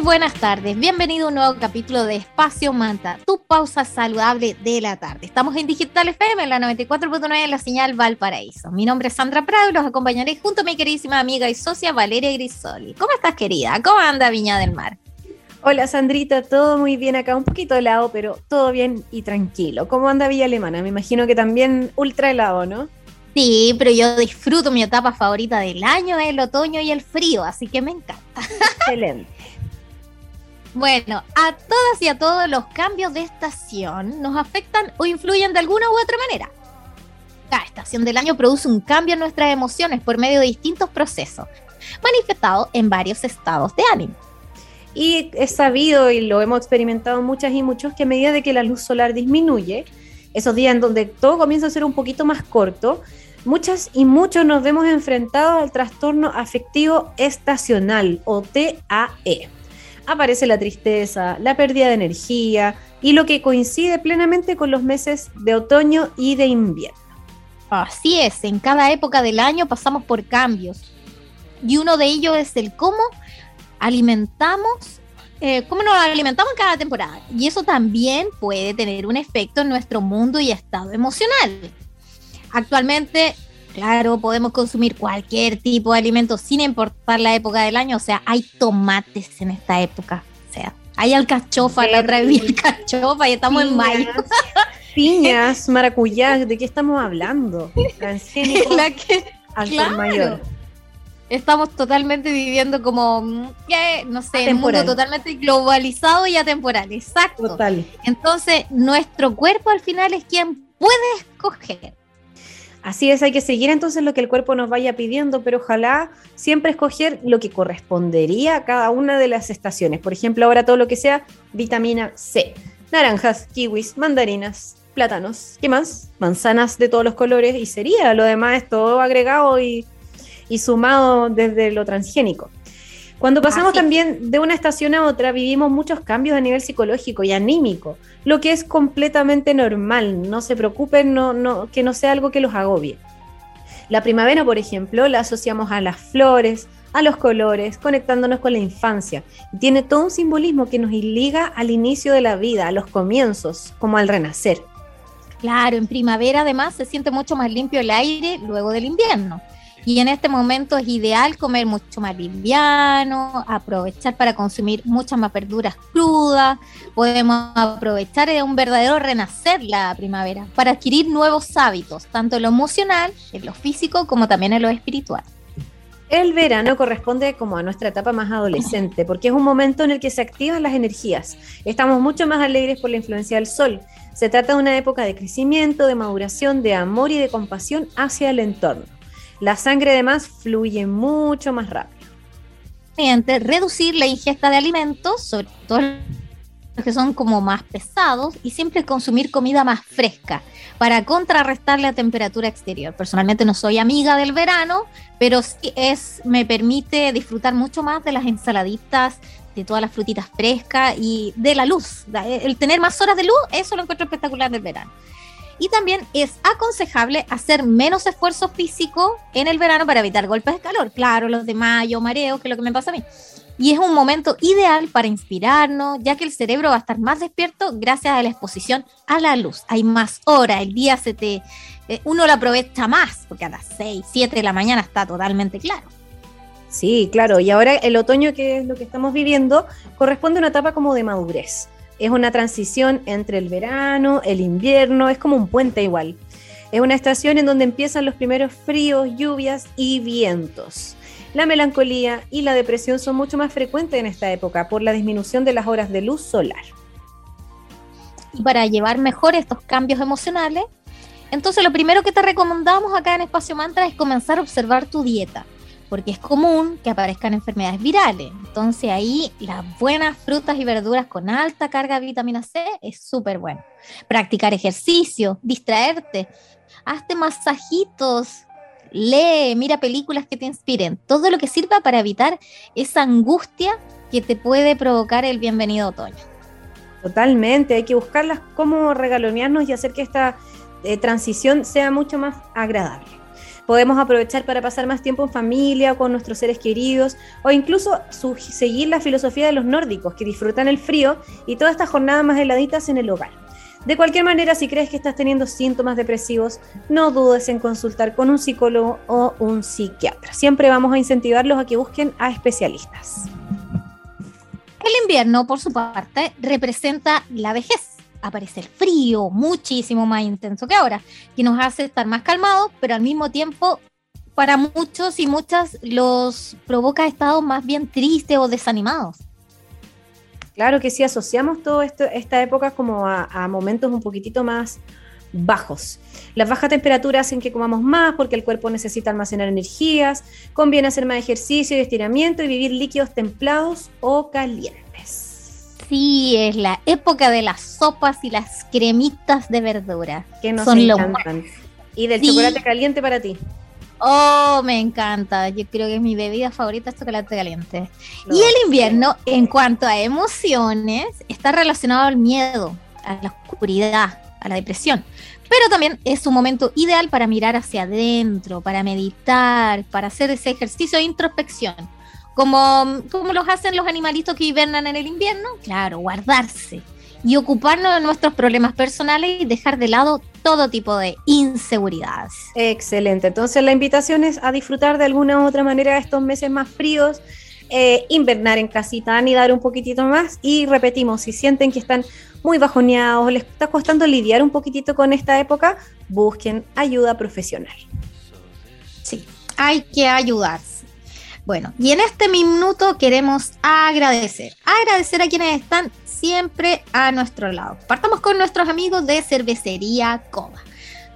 Muy buenas tardes, bienvenido a un nuevo capítulo de Espacio Manta, tu pausa saludable de la tarde. Estamos en Digital FM, en la 94.9 en la señal Valparaíso. Mi nombre es Sandra Prado y los acompañaré junto a mi queridísima amiga y socia Valeria Grisoli. ¿Cómo estás, querida? ¿Cómo anda Viña del Mar? Hola Sandrita, todo muy bien acá, un poquito helado, pero todo bien y tranquilo. ¿Cómo anda Villa Alemana? Me imagino que también ultra helado, ¿no? Sí, pero yo disfruto mi etapa favorita del año, el otoño y el frío, así que me encanta. Excelente. Bueno, a todas y a todos los cambios de estación nos afectan o influyen de alguna u otra manera. Cada estación del año produce un cambio en nuestras emociones por medio de distintos procesos, manifestados en varios estados de ánimo. Y es sabido y lo hemos experimentado muchas y muchos que a medida de que la luz solar disminuye, esos días en donde todo comienza a ser un poquito más corto, muchas y muchos nos vemos enfrentados al trastorno afectivo estacional o TAE aparece la tristeza, la pérdida de energía y lo que coincide plenamente con los meses de otoño y de invierno. Así es, en cada época del año pasamos por cambios y uno de ellos es el cómo alimentamos, eh, cómo nos alimentamos en cada temporada. Y eso también puede tener un efecto en nuestro mundo y estado emocional. Actualmente Claro, podemos consumir cualquier tipo de alimento sin importar la época del año. O sea, hay tomates en esta época. O sea, hay alcachofa, la otra vez alcachofa y estamos en mayo. Piñas, maracuyás, ¿de qué estamos hablando? la que, claro. mayor. Estamos totalmente viviendo como, no sé, un mundo totalmente globalizado y atemporal. Exacto. Total. Entonces, nuestro cuerpo al final es quien puede escoger Así es, hay que seguir entonces lo que el cuerpo nos vaya pidiendo, pero ojalá siempre escoger lo que correspondería a cada una de las estaciones. Por ejemplo, ahora todo lo que sea vitamina C, naranjas, kiwis, mandarinas, plátanos, ¿qué más? Manzanas de todos los colores y sería, lo demás todo agregado y, y sumado desde lo transgénico. Cuando pasamos también de una estación a otra, vivimos muchos cambios a nivel psicológico y anímico, lo que es completamente normal. No se preocupen, no, no, que no sea algo que los agobie. La primavera, por ejemplo, la asociamos a las flores, a los colores, conectándonos con la infancia. tiene todo un simbolismo que nos liga al inicio de la vida, a los comienzos, como al renacer. Claro, en primavera además se siente mucho más limpio el aire luego del invierno. Y en este momento es ideal comer mucho más liviano, aprovechar para consumir muchas más verduras crudas. Podemos aprovechar de un verdadero renacer la primavera para adquirir nuevos hábitos, tanto en lo emocional, en lo físico, como también en lo espiritual. El verano corresponde como a nuestra etapa más adolescente, porque es un momento en el que se activan las energías. Estamos mucho más alegres por la influencia del sol. Se trata de una época de crecimiento, de maduración, de amor y de compasión hacia el entorno la sangre además fluye mucho más rápido. Reducir la ingesta de alimentos, sobre todo los que son como más pesados, y siempre consumir comida más fresca para contrarrestar la temperatura exterior. Personalmente no soy amiga del verano, pero sí es, me permite disfrutar mucho más de las ensaladitas, de todas las frutitas frescas y de la luz. El tener más horas de luz, eso lo encuentro espectacular del verano. Y también es aconsejable hacer menos esfuerzo físico en el verano para evitar golpes de calor. Claro, los de mayo, mareos, que es lo que me pasa a mí. Y es un momento ideal para inspirarnos, ya que el cerebro va a estar más despierto gracias a la exposición a la luz. Hay más horas, el día se te... Eh, uno lo aprovecha más, porque a las 6, 7 de la mañana está totalmente claro. Sí, claro. Y ahora el otoño, que es lo que estamos viviendo, corresponde a una etapa como de madurez es una transición entre el verano, el invierno, es como un puente igual. Es una estación en donde empiezan los primeros fríos, lluvias y vientos. La melancolía y la depresión son mucho más frecuentes en esta época por la disminución de las horas de luz solar. Y para llevar mejor estos cambios emocionales, entonces lo primero que te recomendamos acá en Espacio Mantra es comenzar a observar tu dieta porque es común que aparezcan enfermedades virales. Entonces ahí las buenas frutas y verduras con alta carga de vitamina C es súper bueno. Practicar ejercicio, distraerte, hazte masajitos, lee, mira películas que te inspiren, todo lo que sirva para evitar esa angustia que te puede provocar el bienvenido otoño. Totalmente, hay que buscarlas cómo regalonearnos y hacer que esta eh, transición sea mucho más agradable. Podemos aprovechar para pasar más tiempo en familia o con nuestros seres queridos o incluso seguir la filosofía de los nórdicos que disfrutan el frío y todas estas jornadas más heladitas en el hogar. De cualquier manera, si crees que estás teniendo síntomas depresivos, no dudes en consultar con un psicólogo o un psiquiatra. Siempre vamos a incentivarlos a que busquen a especialistas. El invierno, por su parte, representa la vejez. Aparece el frío, muchísimo más intenso que ahora, que nos hace estar más calmados, pero al mismo tiempo, para muchos y muchas, los provoca estados más bien tristes o desanimados. Claro que sí, asociamos toda esta época como a, momentos un poquitito más bajos. Las bajas temperaturas hacen que comamos más porque el cuerpo necesita almacenar energías, conviene hacer más ejercicio y estiramiento y vivir líquidos templados o calientes. Sí, es la época de las sopas y las cremitas de verdura. Que nos Son encantan. Y del chocolate caliente para ti. Oh, me encanta. Yo creo que es mi bebida favorita es chocolate caliente. y el invierno, en cuanto a emociones, está relacionado al miedo, a la oscuridad, a la depresión. Pero también es un momento ideal para mirar hacia adentro, para meditar, para hacer ese ejercicio de introspección. Como, como los hacen los animalitos que hibernan en el invierno, claro, guardarse y ocuparnos de nuestros problemas personales y dejar de lado todo tipo de inseguridades. Excelente. Entonces la invitación es a disfrutar de alguna u otra manera estos meses más fríos, eh, invernar en casita, y dar un poquitito más y repetimos, si sienten que están muy bajoneados les está costando lidiar un poquitito con esta época, busquen ayuda profesional. Sí, hay que ayudarse. Bueno, y en este minuto queremos agradecer, agradecer a quienes están siempre a nuestro lado. Partamos con nuestros amigos de Cervecería Coda.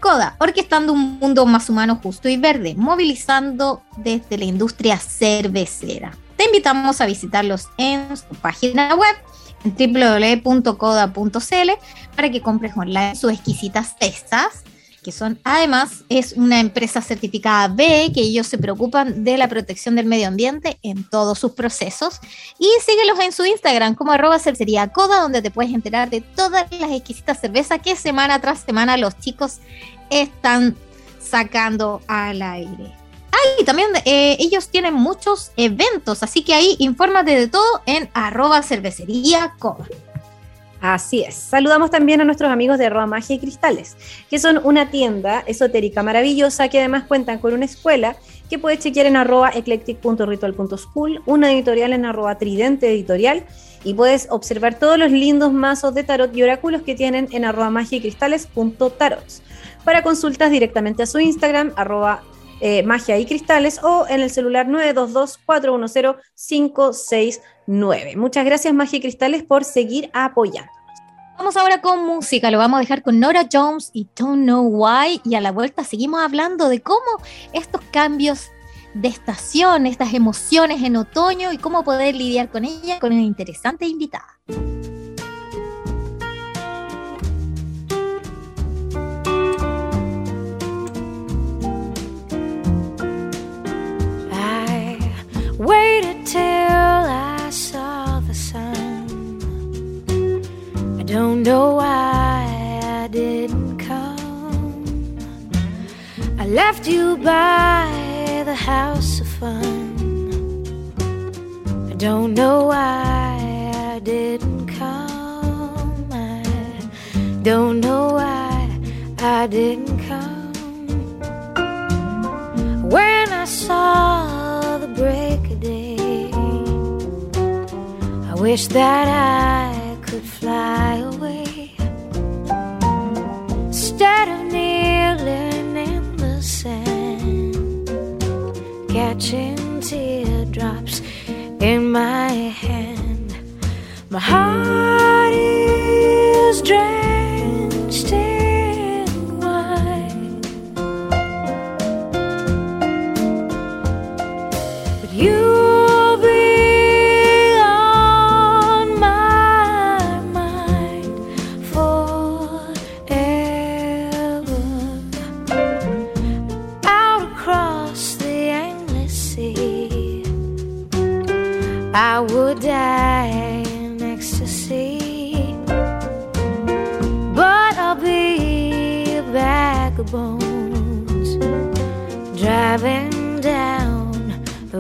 Coda, orquestando un mundo más humano, justo y verde, movilizando desde la industria cervecera. Te invitamos a visitarlos en su página web en www.coda.cl para que compres online sus exquisitas cestas que son, además, es una empresa certificada B, que ellos se preocupan de la protección del medio ambiente en todos sus procesos. Y síguelos en su Instagram como arroba cercería coda, donde te puedes enterar de todas las exquisitas cervezas que semana tras semana los chicos están sacando al aire. Ah, y también eh, ellos tienen muchos eventos, así que ahí infórmate de todo en arroba cervecería coda. Así es. Saludamos también a nuestros amigos de Arroba Magia y Cristales, que son una tienda esotérica maravillosa que además cuentan con una escuela que puedes chequear en arroba eclectic.ritual.school, una editorial en arroba tridente editorial y puedes observar todos los lindos mazos de tarot y oráculos que tienen en arroba magia y cristales.tarots. Para consultas directamente a su Instagram, arroba eh, magia y cristales o en el celular 922-410-569. Muchas gracias Magia y Cristales por seguir apoyando. Vamos ahora con música, lo vamos a dejar con Nora Jones y Don't Know Why y a la vuelta seguimos hablando de cómo estos cambios de estación, estas emociones en otoño y cómo poder lidiar con ella con una interesante invitada. Waited till I saw the sun. I don't know why I didn't come. I left you by the house of fun. I don't know why I didn't come. I don't know why I didn't come. When I saw wish that I could fly away instead of kneeling in the sand, catching teardrops in my hand. My heart is drenched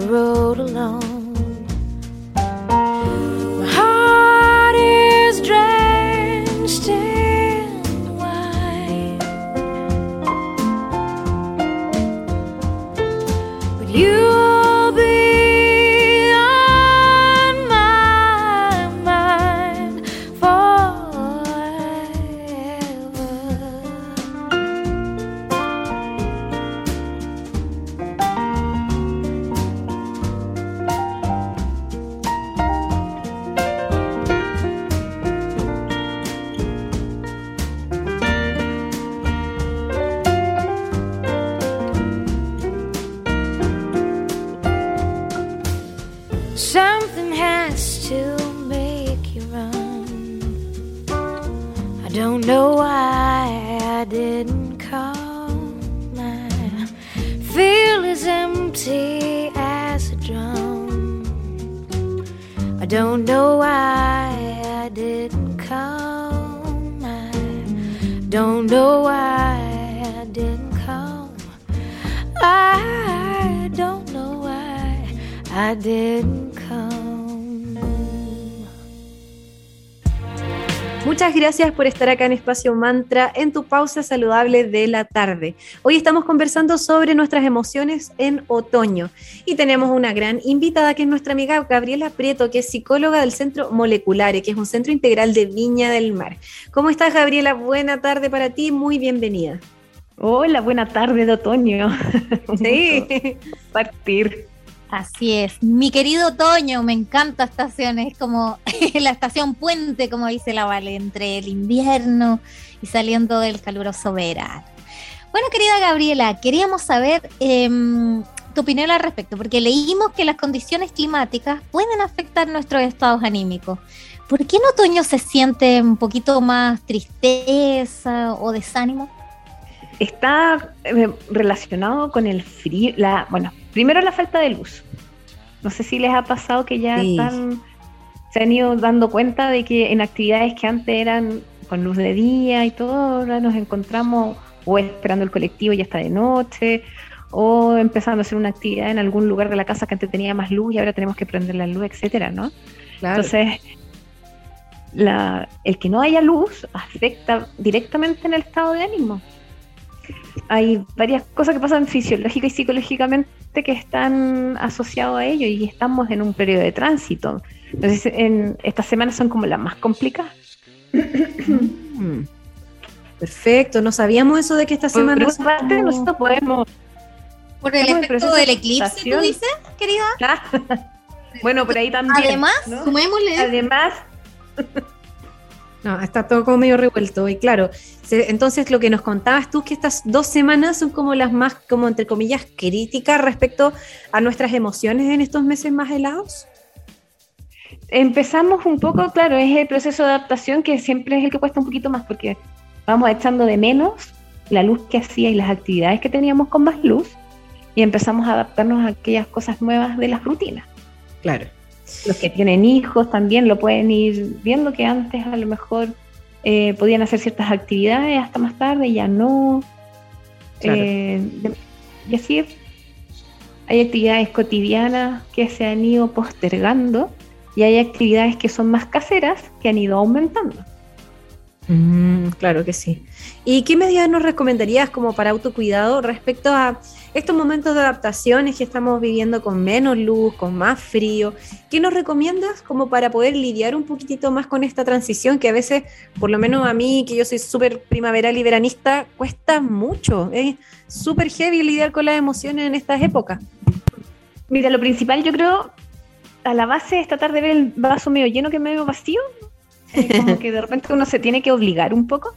road alone. Gracias por estar acá en Espacio Mantra en tu pausa saludable de la tarde. Hoy estamos conversando sobre nuestras emociones en otoño y tenemos una gran invitada que es nuestra amiga Gabriela Prieto, que es psicóloga del Centro Moleculares, que es un centro integral de Viña del Mar. ¿Cómo estás Gabriela? Buena tarde para ti, muy bienvenida. Hola, buena tarde de otoño. sí, partir. Así es. Mi querido otoño, me encanta estación, es como la estación puente, como dice la Vale, entre el invierno y saliendo del caluroso verano. Bueno, querida Gabriela, queríamos saber em, tu opinión al respecto, porque leímos que las condiciones climáticas pueden afectar nuestros estados anímicos. ¿Por qué en otoño se siente un poquito más tristeza o desánimo? Está eh, relacionado con el frío, la, bueno, primero la falta de luz. No sé si les ha pasado que ya están, se han ido dando cuenta de que en actividades que antes eran con luz de día y todo, ahora nos encontramos o esperando el colectivo y ya está de noche, o empezando a hacer una actividad en algún lugar de la casa que antes tenía más luz y ahora tenemos que prender la luz, etcétera, ¿no? Entonces, la, el que no haya luz afecta directamente en el estado de ánimo hay varias cosas que pasan fisiológica y psicológicamente que están asociados a ello y estamos en un periodo de tránsito. Entonces, en estas semanas son como las más complicadas. Perfecto, no sabíamos eso de que esta semana... Por nosotros podemos... Por el efecto del eclipse, ¿tú dices, querida? bueno, por ahí también. Además, sumémosle... Además... No, está todo como medio revuelto. Y claro, entonces lo que nos contabas tú, que estas dos semanas son como las más, como entre comillas, críticas respecto a nuestras emociones en estos meses más helados. Empezamos un poco, claro, es el proceso de adaptación que siempre es el que cuesta un poquito más porque vamos echando de menos la luz que hacía y las actividades que teníamos con más luz y empezamos a adaptarnos a aquellas cosas nuevas de las rutinas. Claro. Los que tienen hijos también lo pueden ir viendo que antes a lo mejor eh, podían hacer ciertas actividades hasta más tarde y ya no. Eh, y así hay actividades cotidianas que se han ido postergando y hay actividades que son más caseras que han ido aumentando. Mm, claro que sí. ¿Y qué medidas nos recomendarías como para autocuidado respecto a estos momentos de adaptaciones que estamos viviendo con menos luz, con más frío? ¿Qué nos recomiendas como para poder lidiar un poquitito más con esta transición que a veces, por lo menos a mí, que yo soy súper primaveral y veranista, cuesta mucho? Es súper heavy lidiar con las emociones en estas épocas. Mira, lo principal yo creo, a la base es tratar de ver el vaso medio lleno que medio vacío como que de repente uno se tiene que obligar un poco.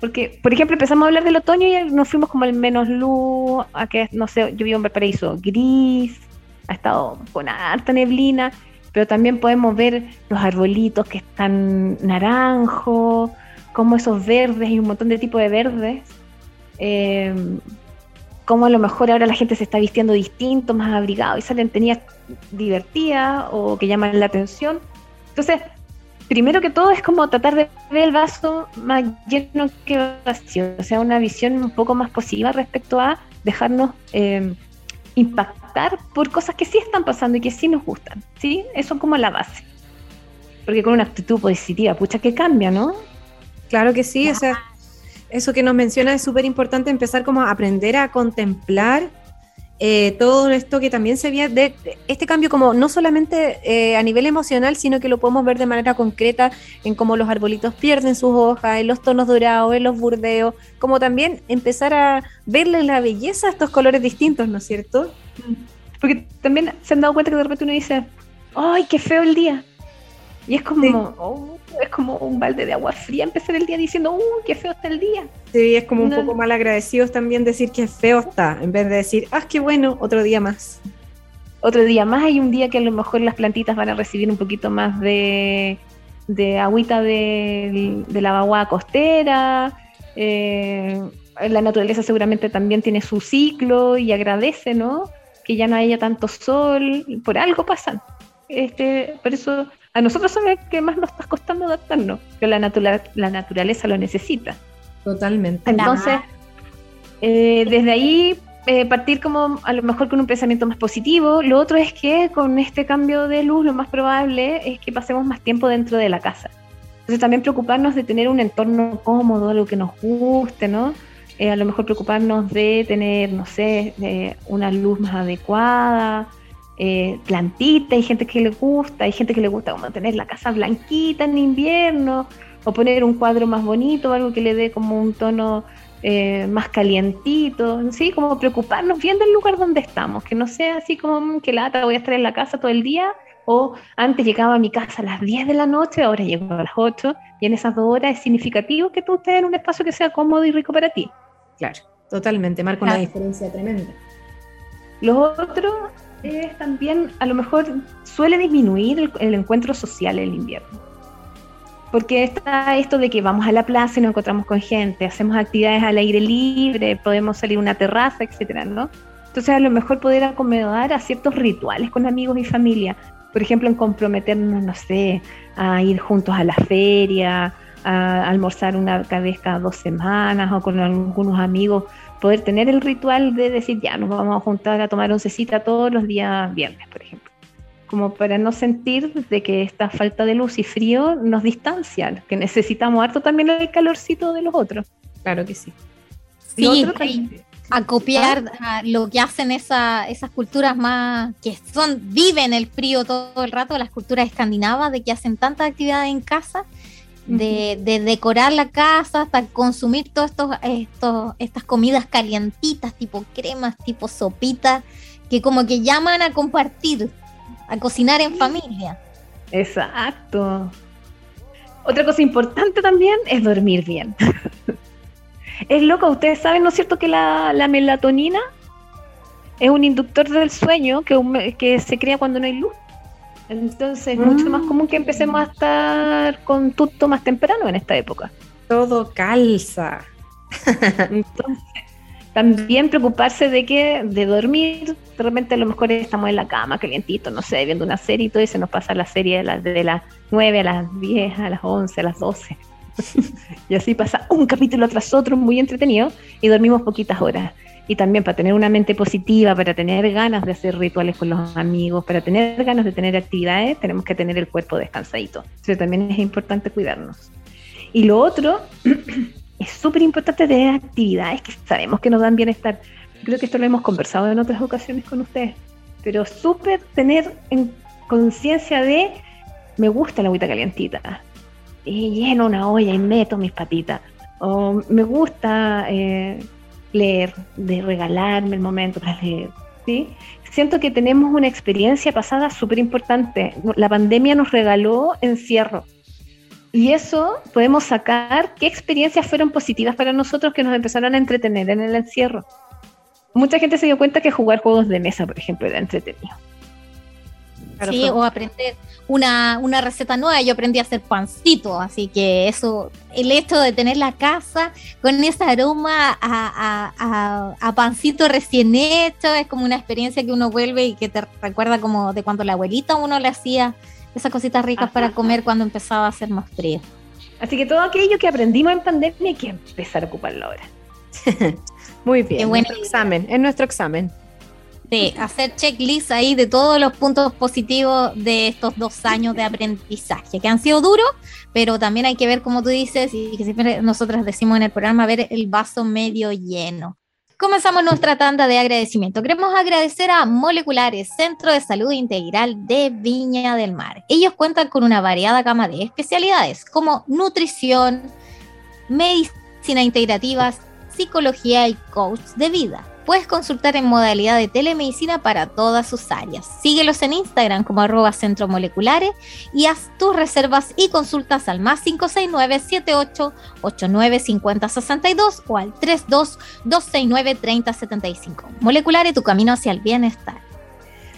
Porque, por ejemplo, empezamos a hablar del otoño y nos fuimos como al menos luz, a que, no sé, yo vivo en Valparaíso gris, ha estado con harta neblina, pero también podemos ver los arbolitos que están naranjos, como esos verdes, y un montón de tipos de verdes. Eh, cómo a lo mejor ahora la gente se está vistiendo distinto, más abrigado y salen tenidas divertidas o que llaman la atención. Entonces, primero que todo es como tratar de ver el vaso más lleno que vacío, o sea, una visión un poco más positiva respecto a dejarnos eh, impactar por cosas que sí están pasando y que sí nos gustan, ¿sí? Eso es como la base. Porque con una actitud positiva, pucha, que cambia, ¿no? Claro que sí, o sea, eso que nos menciona es súper importante empezar como a aprender a contemplar eh, todo esto que también se ve de, este cambio como no solamente eh, a nivel emocional, sino que lo podemos ver de manera concreta en cómo los arbolitos pierden sus hojas, en los tonos dorados, en los burdeos, como también empezar a verle la belleza a estos colores distintos, ¿no es cierto? Porque también se han dado cuenta que de repente uno dice, ¡ay, qué feo el día! Y es como, oh, es como un balde de agua fría empezar el día diciendo, ¡uh, qué feo está el día! Sí, es como un poco mal agradecidos también decir que feo está, en vez de decir, ¡ah, qué bueno! Otro día más. Otro día más, hay un día que a lo mejor las plantitas van a recibir un poquito más de, de agüita de, de la vaguada costera. Eh, la naturaleza seguramente también tiene su ciclo y agradece, ¿no? Que ya no haya tanto sol, por algo pasan. Este, por eso a nosotros sabes que más nos está costando adaptarnos, que la, la naturaleza lo necesita. Totalmente. Entonces, eh, desde ahí eh, partir como a lo mejor con un pensamiento más positivo. Lo otro es que con este cambio de luz lo más probable es que pasemos más tiempo dentro de la casa. Entonces también preocuparnos de tener un entorno cómodo, algo que nos guste, ¿no? Eh, a lo mejor preocuparnos de tener, no sé, una luz más adecuada, eh, plantita, hay gente que le gusta, hay gente que le gusta como tener la casa blanquita en invierno, o poner un cuadro más bonito, algo que le dé como un tono eh, más calientito, ¿sí? Como preocuparnos bien del lugar donde estamos, que no sea así como mm, que lata, voy a estar en la casa todo el día, o antes llegaba a mi casa a las 10 de la noche, ahora llego a las 8, y en esas dos horas es significativo que tú estés en un espacio que sea cómodo y rico para ti. Claro, totalmente, marca una diferencia tremenda. Lo otro es también, a lo mejor suele disminuir el, encuentro social en el invierno. Porque está esto de que vamos a la plaza y nos encontramos con gente, hacemos actividades al aire libre, podemos salir a una terraza, etcétera, ¿no? Entonces a lo mejor poder acomodar a ciertos rituales con amigos y familia. Por ejemplo, en comprometernos, no sé, a ir juntos a la feria, a almorzar una vez cada dos semanas o con algunos amigos poder tener el ritual de decir, ya, nos vamos a juntar a tomar oncecita todos los días viernes, por ejemplo. Como para no sentir de que esta falta de luz y frío nos distancian, que necesitamos harto también el calorcito de los otros. Claro que sí. Sí, a copiar ¿Ah? lo que hacen esa, esas culturas más que son viven el frío todo el rato, las culturas escandinavas, de que hacen tantas actividades en casa de, decorar la casa hasta consumir todas estos, estas comidas calientitas, tipo cremas, tipo sopitas, que como que llaman a compartir, a cocinar en familia. Exacto. Otra cosa importante también es dormir bien. es loco, ustedes saben, ¿no es cierto?, que la, melatonina es un inductor del sueño que, que se crea cuando no hay luz. Entonces es mucho más común que empecemos a estar con tutto más temprano en esta época. Todo calza. Entonces, también preocuparse de que de dormir, de repente a lo mejor estamos en la cama calientito, no sé, viendo una serie y todo y se nos pasa la serie de, las de las 9 a las 10, a las 11, a las 12. y así pasa un capítulo tras otro muy entretenido y dormimos poquitas horas y también para tener una mente positiva, para tener ganas de hacer rituales con los amigos, para tener ganas de tener actividades, tenemos que tener el cuerpo descansadito. Eso también es importante cuidarnos. Y lo otro, es súper importante tener actividades que sabemos que nos dan bienestar. Creo que esto lo hemos conversado en otras ocasiones con ustedes, pero súper tener en conciencia de, me gusta la agüita calientita, y lleno una olla y meto mis patitas, o me gusta... Eh, leer, de regalarme el momento para leer. ¿sí? Siento que tenemos una experiencia pasada súper importante. La pandemia nos regaló encierro. Y eso podemos sacar qué experiencias fueron positivas para nosotros que nos empezaron a entretener en el encierro. Mucha gente se dio cuenta que jugar juegos de mesa, por ejemplo, era entretenido. ¿Sí? O aprender una, una, receta nueva. Yo aprendí a hacer pancito, así que eso, el hecho de tener la casa con ese aroma a, a, a, pancito recién hecho, es como una experiencia que uno vuelve y que te recuerda como de cuando la abuelita uno le hacía esas cositas ricas para comer cuando empezaba a hacer más frío. Así que todo aquello que aprendimos en pandemia hay que empezar a ocuparlo ahora. Muy bien, nuestro examen, es nuestro examen. Sí, hacer checklist ahí de todos los puntos positivos de estos dos años de aprendizaje, que han sido duros, pero también hay que ver, como tú dices, y que siempre nosotras decimos en el programa, ver el vaso medio lleno. Comenzamos nuestra tanda de agradecimiento. Queremos agradecer a Moleculares, Centro de Salud Integral de Viña del Mar. Ellos cuentan con una variada gama de especialidades como nutrición, medicina integrativa, psicología y coach de vida puedes consultar en modalidad de telemedicina para todas sus áreas. Síguelos en Instagram como arroba centro moleculares y haz tus reservas y consultas al más 569 78 89 50 62 o al 32 269 30 75. Moleculares, tu camino hacia el bienestar.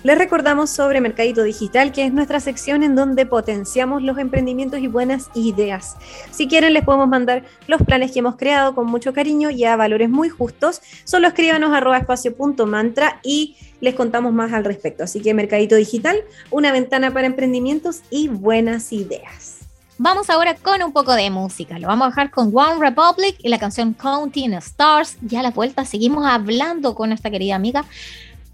Les recordamos sobre Mercadito Digital, que es nuestra sección en donde potenciamos los emprendimientos y buenas ideas. Si quieren, les podemos mandar los planes que hemos creado con mucho cariño y a valores muy justos. Solo escríbanos arroba espacio punto mantra y les contamos más al respecto. Así que Mercadito Digital, una ventana para emprendimientos y buenas ideas. Vamos ahora con un poco de música. Lo vamos a dejar con One Republic y la canción Counting Stars. Ya a la vuelta seguimos hablando con nuestra querida amiga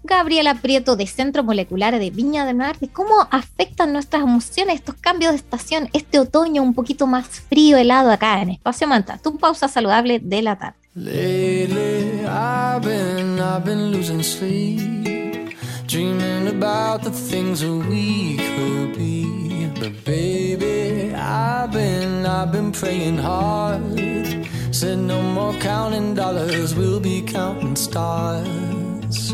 Gabriela Prieto de Centro Molecular de Viña del Mar, de cómo afectan nuestras emociones estos cambios de estación, este otoño un poquito más frío, helado acá en Espacio Manta. Tu pausa saludable de la tarde. Lately, I've been, I've been losing sleep, dreaming about the things we could be. But baby, I've been, I've been praying hard. Said no more counting dollars, we'll be counting stars.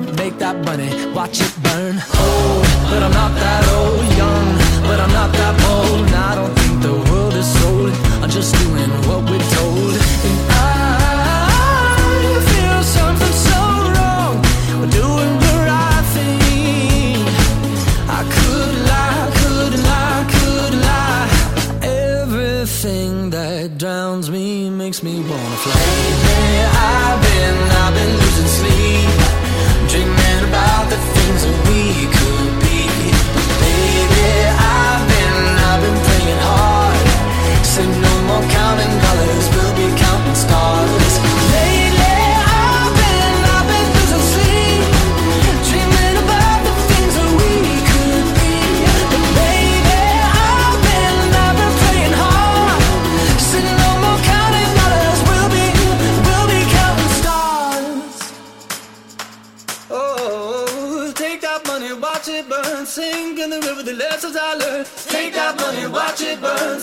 letter. Make that money, watch it burn. Old, but I'm not that old. Young, but I'm not that bold. I don't think the world is sold. I'm just doing what we're told.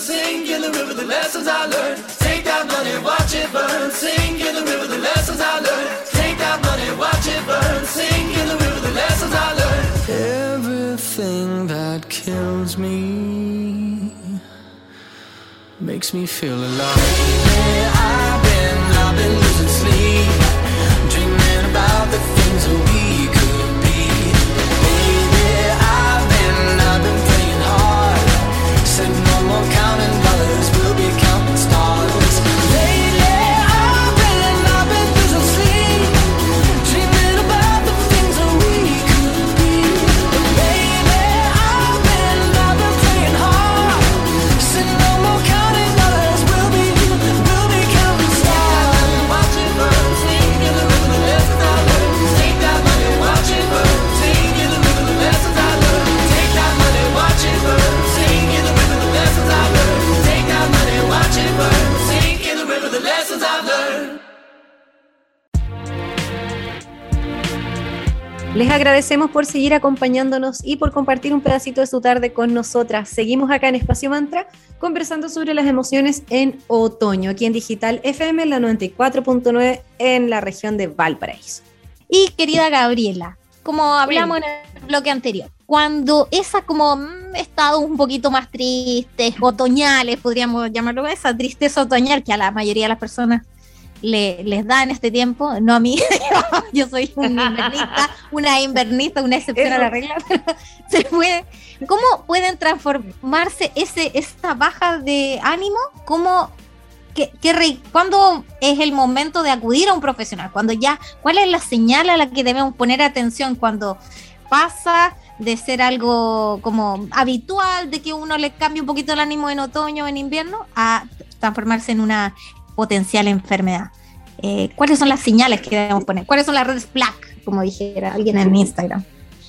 Sing in the river the lessons I learned. Take that money watch it burn. Sing in the river the lessons I learned. Take that money watch it burn. Sing in the river the lessons I learned. Everything that kills me makes me feel alive. Where I've been, I've been losing sleep, agradecemos por seguir acompañándonos y por compartir un pedacito de su tarde con nosotras. Seguimos acá en Espacio Mantra conversando sobre las emociones en otoño, aquí en Digital FM, la 94.9 en la región de Valparaíso. Y querida Gabriela, como hablamos en el bloque anterior, cuando esa como mm, estado un poquito más tristes, otoñales, podríamos llamarlo, esa tristeza otoñal que a la mayoría de las personas le- les da en este tiempo, no a mí, yo soy un invernista, una invernista, una excepción a la regla, pero se puede, ¿cómo pueden transformarse ese, esta baja de ánimo? ¿Cómo, qué, qué ¿Cuándo es el momento de acudir a un profesional? Cuando ya, ¿cuál es la señal a la que debemos poner atención cuando pasa de ser algo como habitual, de que uno le cambie un poquito el ánimo en otoño o en invierno, a transformarse en una potencial enfermedad. Eh, ¿Cuáles son las señales que debemos poner? ¿Cuáles son las redes flag, como dijera alguien en Instagram?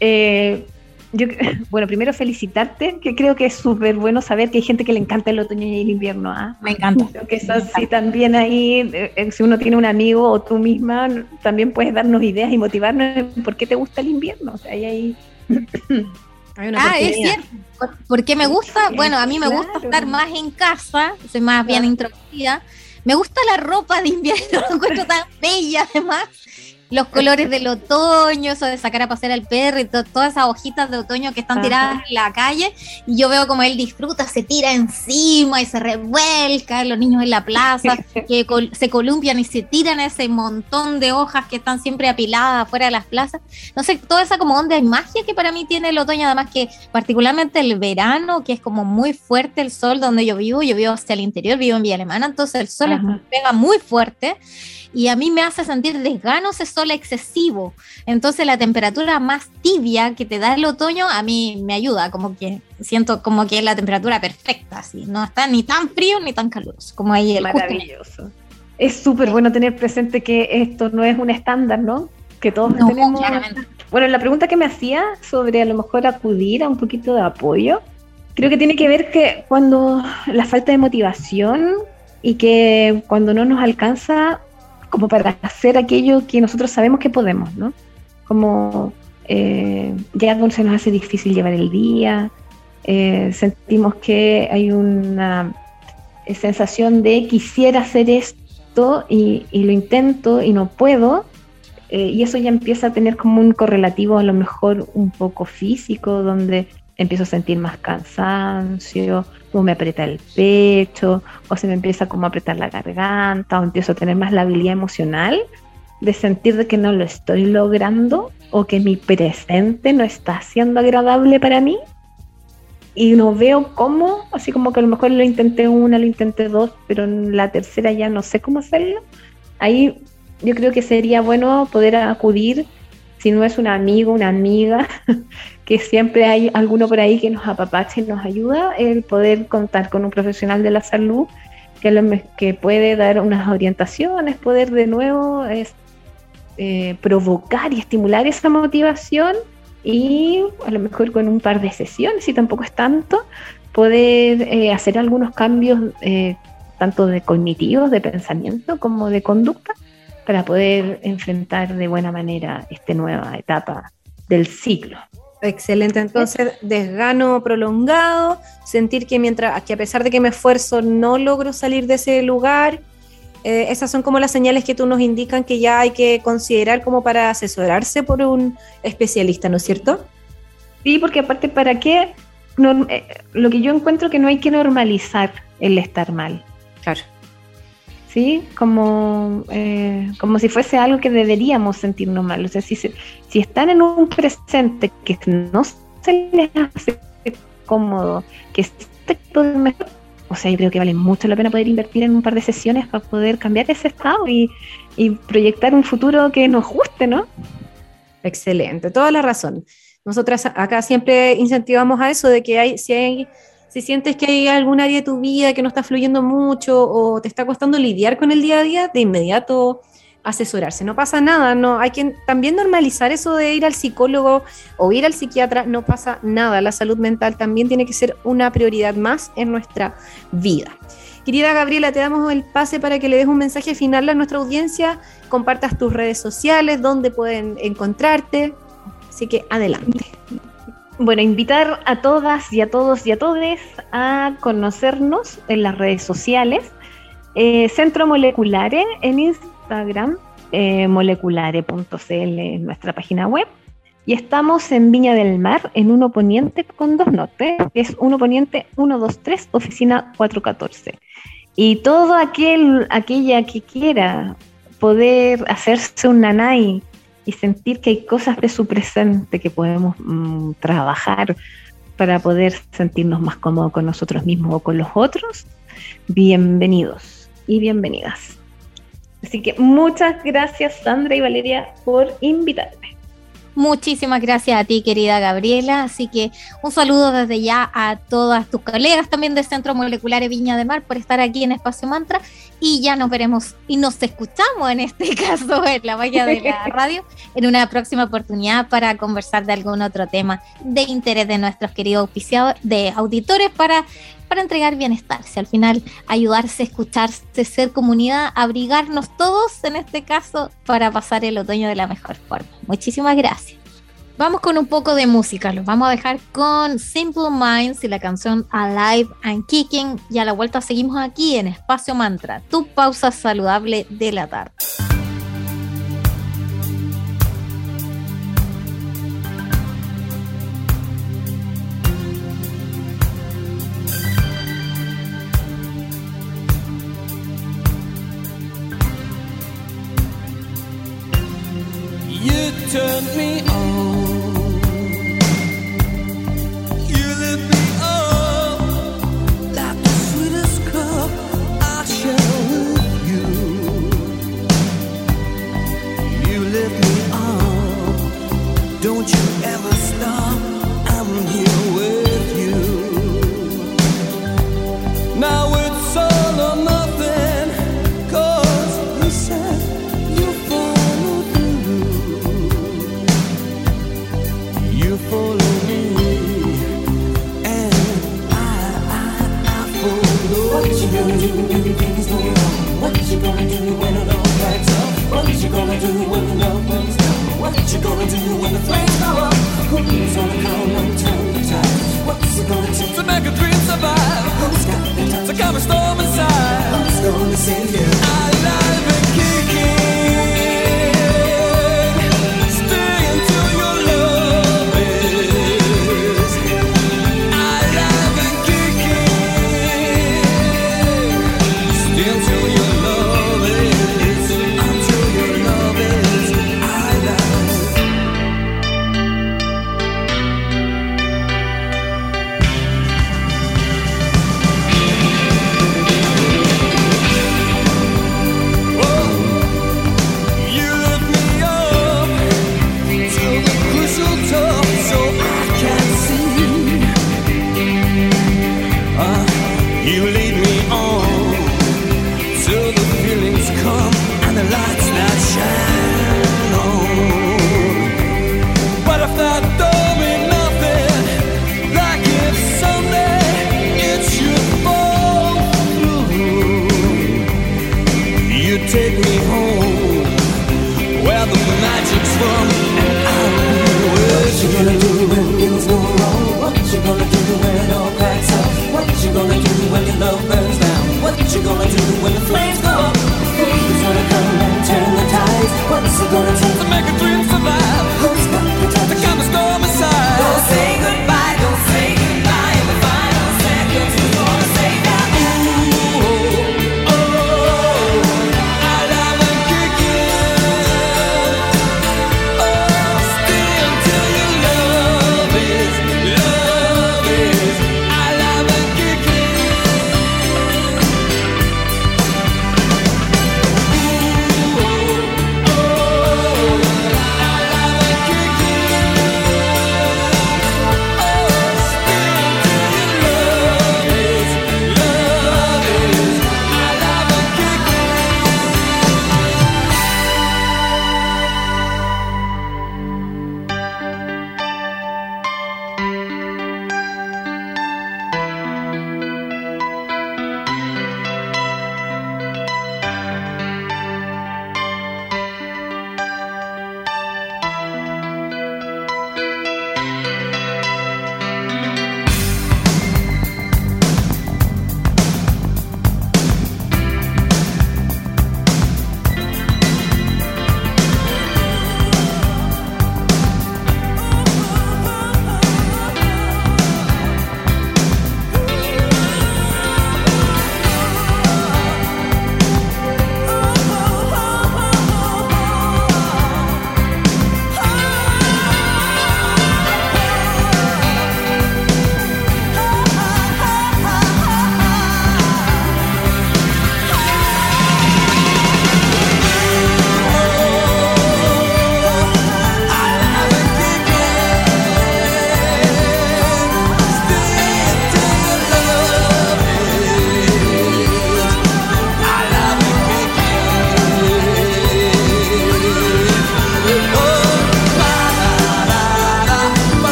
Eh, yo, bueno, primero felicitarte, que creo que es súper bueno saber que hay gente que le encanta el otoño y el invierno. ¿ah? Me encanta. Creo que eso sí también ahí, eh, eh, si uno tiene un amigo o tú misma, también puedes darnos ideas y motivarnos en por qué te gusta el invierno. O sea, ahí hay... Hay una Ah, es cierto. ¿Por- ¿Por qué me gusta? Bueno, a mí me gusta estar más en casa, soy más bien Claro. introvertida. Me gusta la ropa de invierno, la encuentro tan bella además. Los colores del otoño, eso de sacar a pasear al perro y to- todas esas hojitas de otoño que están Ajá. tiradas en la calle. Y yo veo como él disfruta, se tira encima y se revuelca, los niños en la plaza, que col- se columpian y se tiran ese montón de hojas que están siempre apiladas afuera de las plazas. No sé, toda esa como onda de magia que para mí tiene el otoño, además que particularmente el verano, que es como muy fuerte el sol donde yo vivo, yo vivo hacia el interior, vivo en Villa Alemana, entonces el sol es- pega muy fuerte y a mí me hace sentir desgano ese sol excesivo. Entonces la temperatura más tibia que te da el otoño a mí me ayuda, como que siento como que es la temperatura perfecta, así, no está ni tan frío ni tan caluroso, como ahí el justo. Maravilloso. Es súper bueno tener presente que esto no es un estándar, ¿no? Que todos No, tenemos... claramente. Bueno, la pregunta que me hacía sobre a lo mejor acudir a un poquito de apoyo, creo que tiene que ver que cuando la falta de motivación y que cuando no nos alcanza como para hacer aquello que nosotros sabemos que podemos, ¿no? Como eh, ya se nos hace difícil llevar el día, eh, sentimos que hay una eh, sensación de quisiera hacer esto y, lo intento y no puedo, y eso ya empieza a tener como un correlativo a lo mejor un poco físico, donde empiezo a sentir más cansancio, o me aprieta el pecho, o se me empieza como a apretar la garganta, o empiezo a tener más la habilidad emocional de sentir que no lo estoy logrando o que mi presente no está siendo agradable para mí y no veo cómo, así como que a lo mejor lo intenté una, lo intenté dos, pero en la tercera ya no sé cómo hacerlo. Ahí yo creo que sería bueno poder acudir, si no es un amigo, una amiga, que siempre hay alguno por ahí que nos apapache y nos ayuda, el poder contar con un profesional de la salud que, lo que puede dar unas orientaciones, poder de nuevo eh, provocar y estimular esa motivación y a lo mejor con un par de sesiones, si tampoco es tanto, poder eh, hacer algunos cambios eh, tanto de cognitivos, de pensamiento, como de conducta, para poder enfrentar de buena manera esta nueva etapa del ciclo. Excelente, entonces desgano prolongado, sentir que mientras que a pesar de que me esfuerzo no logro salir de ese lugar, eh, esas son como las señales que tú nos indican que ya hay que considerar como para asesorarse por un especialista, ¿no es cierto? Sí, porque aparte, ¿para qué? No, eh, lo que yo encuentro que no hay que normalizar el estar mal. Claro. ¿Sí? Como, eh, como si fuese algo que deberíamos sentirnos mal. O sea, si, se- si están en un presente que no se les hace cómodo, que puede mejor, o sea, yo creo que vale mucho la pena poder invertir en un par de sesiones para poder cambiar ese estado y, y proyectar un futuro que nos guste, ¿no? Excelente, toda la razón. Nosotras acá siempre incentivamos a eso de que hay, si hay, si sientes que hay algún área de tu vida que no está fluyendo mucho o te está costando lidiar con el día a día, de inmediato asesorarse. No pasa nada, no hay que también normalizar eso de ir al psicólogo o ir al psiquiatra, no pasa nada. La salud mental también tiene que ser una prioridad más en nuestra vida. Querida Gabriela, te damos el pase para que le des un mensaje final a nuestra audiencia, compartas tus redes sociales, dónde pueden encontrarte. Así que adelante. Bueno, invitar a todas y a todos y a todes a conocernos en las redes sociales. Eh, Centro Moleculares en Instagram, eh, moleculare.cl en nuestra página web. Y estamos en Viña del Mar, en Uno Poniente con dos notes, que es Uno Poniente 123, oficina 414. Y todo aquel, aquella que quiera poder hacerse un nanay y sentir que hay cosas de su presente que podemos mm, trabajar para poder sentirnos más cómodos con nosotros mismos o con los otros, bienvenidos y bienvenidas. Así que muchas gracias Sandra y Valeria por invitarme. Muchísimas gracias a ti, querida Gabriela. Así que un saludo desde ya a todas tus colegas también del Centro Molecular de Viña de Mar por estar aquí en Espacio Mantra. Y ya nos veremos y nos escuchamos en este caso en la valla de la radio en una próxima oportunidad para conversar de algún otro tema de interés de nuestros queridos auspiciados, de auditores para, para entregar bienestar. Si al final ayudarse, escucharse, ser comunidad, abrigarnos todos en este caso para pasar el otoño de la mejor forma. Muchísimas gracias. Vamos con un poco de música, los vamos a dejar con Simple Minds y la canción Alive and Kicking y a la vuelta seguimos aquí en Espacio Mantra, tu pausa saludable de la tarde. Turned me on.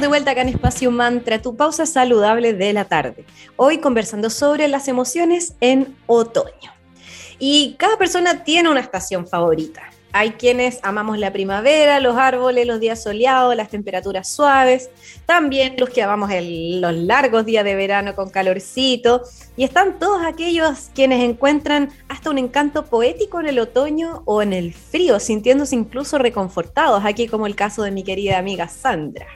De vuelta acá en Espacio Mantra, tu pausa saludable de la tarde. Hoy conversando sobre las emociones en otoño. Y cada persona tiene una estación favorita. Hay quienes amamos la primavera, los árboles, los días soleados, las temperaturas suaves. También los que amamos los largos días de verano con calorcito. Y están todos aquellos quienes encuentran hasta un encanto poético en el otoño o en el frío, sintiéndose incluso reconfortados, aquí como el caso de mi querida amiga Sandra.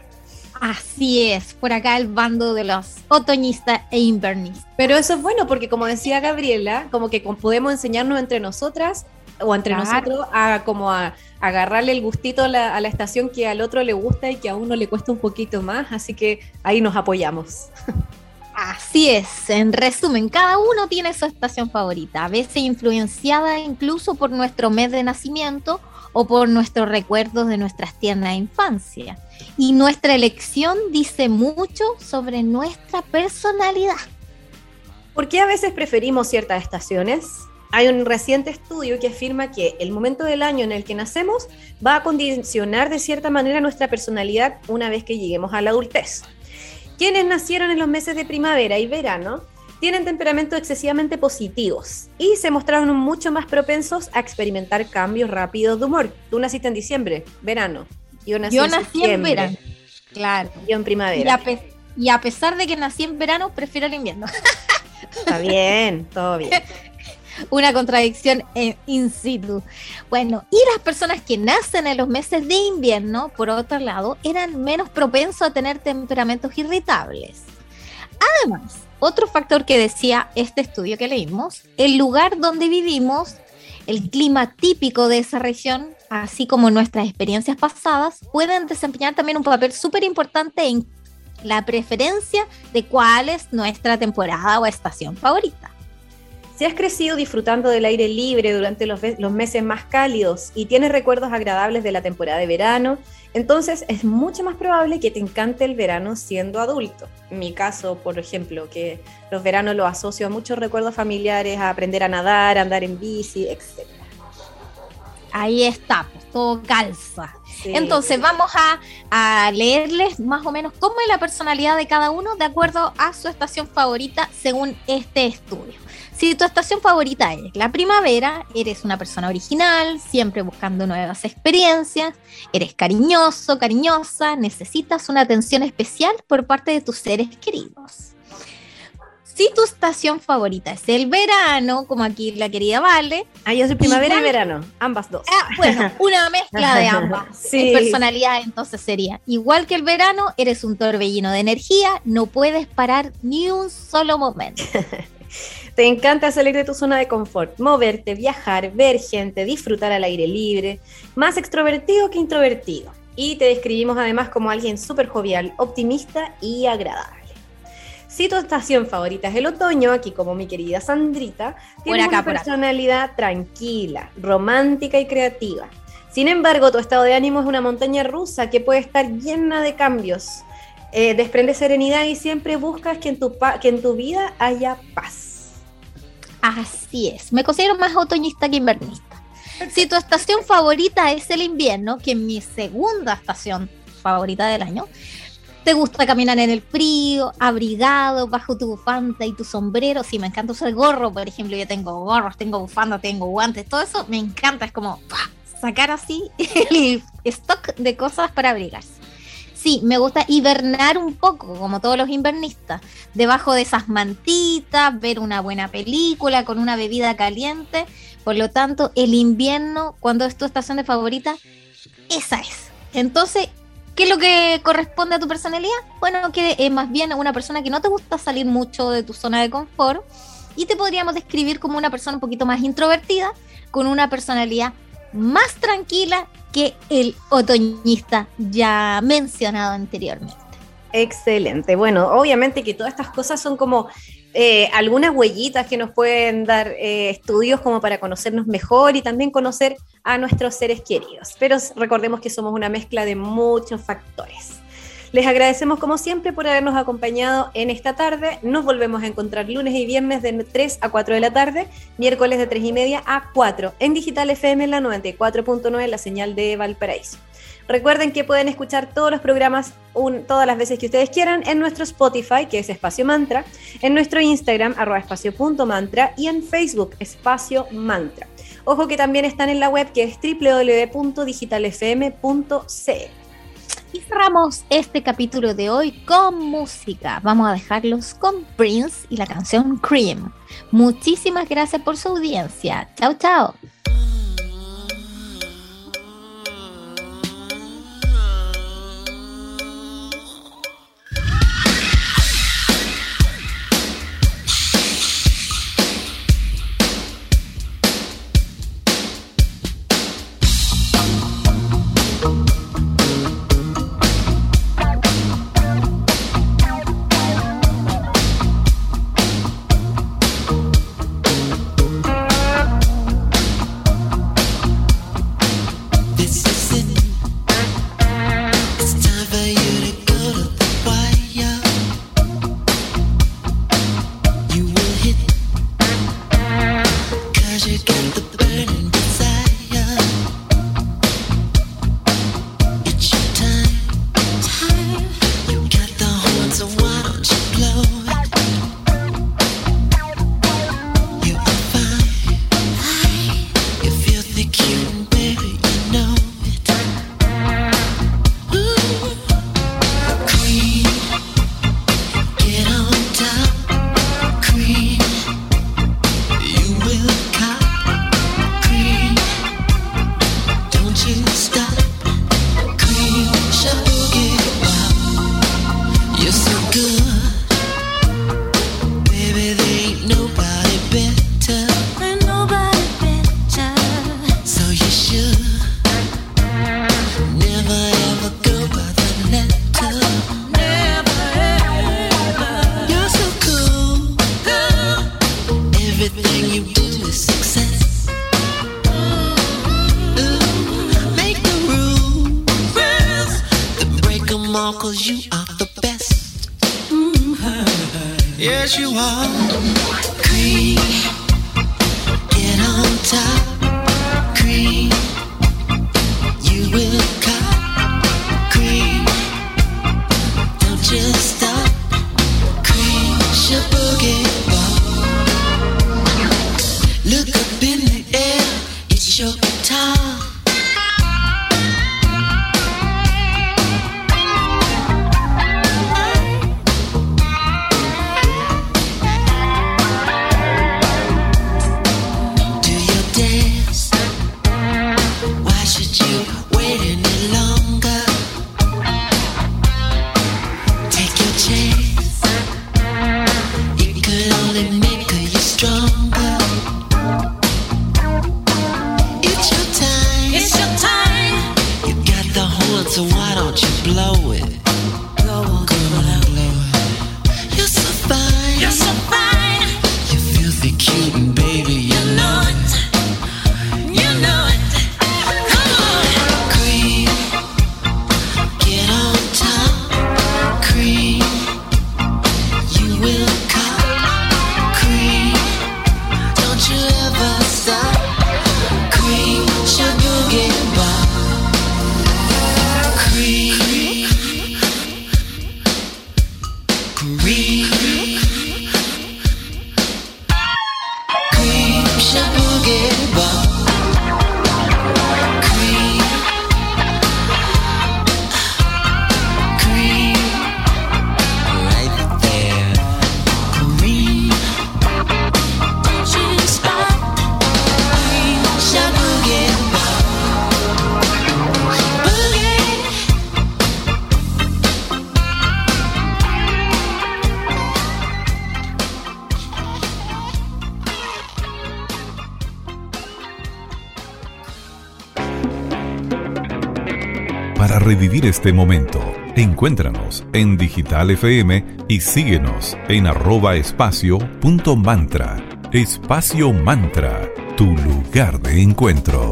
Así es, por acá el bando de los otoñistas e invernistas. Pero eso es bueno porque como decía Gabriela, como que podemos enseñarnos entre nosotras o entre Claro. nosotros a como a, agarrarle el gustito a la, a la estación que al otro le gusta y que a uno le cuesta un poquito más, así que ahí nos apoyamos. Así es, en resumen, cada uno tiene su estación favorita, a veces influenciada incluso por nuestro mes de nacimiento o por nuestros recuerdos de nuestras tiernas infancia. Y nuestra elección dice mucho sobre nuestra personalidad. ¿Por qué a veces preferimos ciertas estaciones? Hay un reciente estudio que afirma que el momento del año en el que nacemos va a condicionar de cierta manera nuestra personalidad una vez que lleguemos a la adultez. Quienes nacieron en los meses de primavera y verano tienen temperamentos excesivamente positivos y se mostraron mucho más propensos a experimentar cambios rápidos de humor. Tú naciste en diciembre, verano. Yo nací, Yo en, nací en septiembre, verano. Claro. Yo en Y primavera. a, pe- y a pesar de que nací en verano, prefiero el invierno. Está bien, todo bien. Una contradicción en- in situ. Bueno, y las personas que nacen en los meses de invierno, por otro lado, eran menos propensos a tener temperamentos irritables. Además, otro factor que decía este estudio que leímos, el lugar donde vivimos, el clima típico de esa región, así como nuestras experiencias pasadas, pueden desempeñar también un papel súper importante en la preferencia de cuál es nuestra temporada o estación favorita. Si has crecido disfrutando del aire libre durante los, los meses más cálidos y tienes recuerdos agradables de la temporada de verano, entonces es mucho más probable que te encante el verano siendo adulto. En mi caso, por ejemplo, que los veranos los asocio a muchos recuerdos familiares, a aprender a nadar, a andar en bici, etc. Ahí está, pues todo calza. Sí. Entonces vamos a, a leerles más o menos cómo es la personalidad de cada uno de acuerdo a su estación favorita según este estudio. Si tu estación favorita es la primavera, eres una persona original, siempre buscando nuevas experiencias, eres cariñoso, cariñosa, necesitas una atención especial por parte de tus seres queridos. Si tu estación favorita es el verano, como aquí la querida Vale, Ah, yo soy primavera y Igual- verano, ambas dos. Ah, bueno, una mezcla de ambas. Sí. En personalidad, entonces sería igual que el verano, eres un torbellino de energía, no puedes parar ni un solo momento. Te encanta salir de tu zona de confort, moverte, viajar, ver gente, disfrutar al aire libre, más extrovertido que introvertido. Y te describimos además como alguien súper jovial, optimista y agradable. Si tu estación favorita es el otoño, aquí como mi querida Sandrita, tienes acá, una personalidad tranquila, romántica y creativa. Sin embargo, tu estado de ánimo es una montaña rusa que puede estar llena de cambios. Eh, desprende serenidad y siempre buscas que en tu, que en tu vida haya paz. Así es, me considero más otoñista que invernista. Si tu estación favorita es el invierno, que es mi segunda estación favorita del año, te gusta caminar en el frío, abrigado, bajo tu bufanda y tu sombrero. Sí, me encanta usar gorro, por ejemplo, yo tengo gorros, tengo bufanda, tengo guantes, todo eso me encanta, es como ¡pah! sacar así el stock de cosas para abrigarse. Sí, me gusta hibernar un poco, como todos los invernistas, debajo de esas mantitas, ver una buena película con una bebida caliente. Por lo tanto, el invierno, cuando es tu estación de favorita, esa es. Entonces, ¿qué es lo que corresponde a tu personalidad? Bueno, que es más bien una persona que no te gusta salir mucho de tu zona de confort y te podríamos describir como una persona un poquito más introvertida, con una personalidad más tranquila que el otoñista ya mencionado anteriormente. Excelente. Bueno, obviamente que todas estas cosas son como eh, algunas huellitas que nos pueden dar eh, estudios como para conocernos mejor y también conocer a nuestros seres queridos. Pero recordemos que somos una mezcla de muchos factores. Les agradecemos como siempre por habernos acompañado en esta tarde. Nos volvemos a encontrar lunes y viernes de 3 a 4 de la tarde, miércoles de 3 y media a 4 en Digital FM en la 94.9, la señal de Valparaíso. Recuerden que pueden escuchar todos los programas todas las veces que ustedes quieran en nuestro Spotify, que es Espacio Mantra, en nuestro Instagram, arroba espacio.mantra, y en Facebook, Espacio Mantra. Ojo que también están en la web que es www.digitalfm.cl. Y cerramos este capítulo de hoy con música. Vamos a dejarlos con Prince y la canción Cream. Muchísimas gracias por su audiencia. Chao, chao. with. Revivir este momento, encuéntranos en Digital FM y síguenos en arroba espacio punto mantra. Espacio Mantra, tu lugar de encuentro.